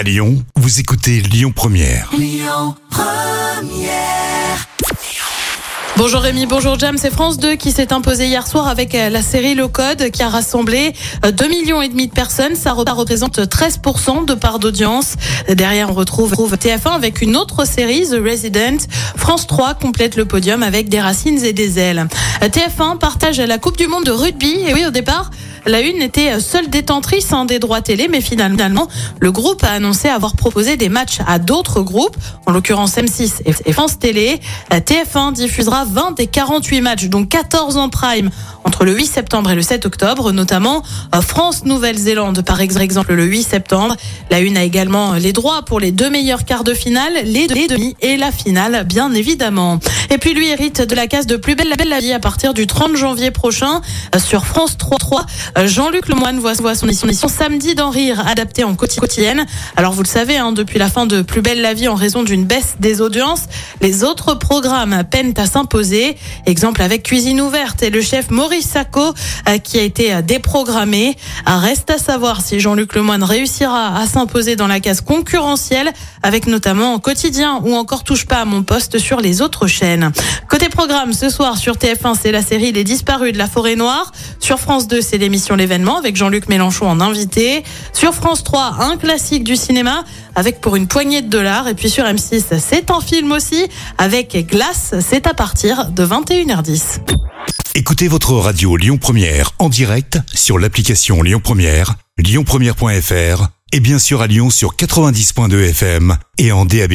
À Lyon, vous écoutez Lyon Première. Bonjour Rémi, bonjour Jam, c'est France 2 qui s'est imposé hier soir avec euh, la série Le Code qui a rassemblé euh, 2 millions et demi de personnes. Ça re- représente 13% de part d'audience. Derrière, on retrouve retrouve TF1 avec une autre série, The Resident. France 3 complète le podium avec des racines et des ailes. Euh, TF1 partage la Coupe du Monde de rugby. Et oui, au départ, la une était seule détentrice hein, des droits télé, mais finalement, le groupe a annoncé avoir proposé des matchs à d'autres groupes, en l'occurrence M6 et France Télé. La TF1 diffusera 20 des 48 matchs, donc 14 en prime, entre le 8 septembre et le 7 octobre, notamment euh, France-Nouvelle-Zélande, par exemple, le 8 septembre. La une a également les droits pour les deux meilleurs quarts de finale, les deux- demi et la finale, bien évidemment. Et puis lui hérite de la case de Plus belle la belle la vie à partir du 30 janvier prochain euh, sur France 3. 3. Euh, Jean-Luc Lemoyne voit, son émission Samedi d'en rire adaptée en quoti- quotidienne. Alors vous le savez, hein, depuis la fin de Plus belle la vie en raison d'une baisse des audiences, les autres programmes peinent à s'imposer. Exemple avec Cuisine ouverte et le chef Maurice Sacco euh, qui a été euh, déprogrammé. Euh, Reste à savoir si Jean-Luc Lemoyne réussira à s'imposer dans la case concurrentielle avec notamment Quotidien ou encore Touche pas à mon poste sur les autres chaînes. Côté programme, ce soir sur TF1, c'est la série Les Disparus de la Forêt Noire. Sur France 2, c'est l'émission L'événement avec Jean-Luc Mélenchon en invité. Sur France 3, un classique du cinéma avec pour une poignée de dollars. Et puis sur M6, c'est un film aussi avec Glace. C'est à partir de 21h10. Écoutez votre radio Lyon Première en direct sur l'application Lyon Première, lyonpremière.fr et bien sûr à Lyon sur 90.2 FM et en DAB+.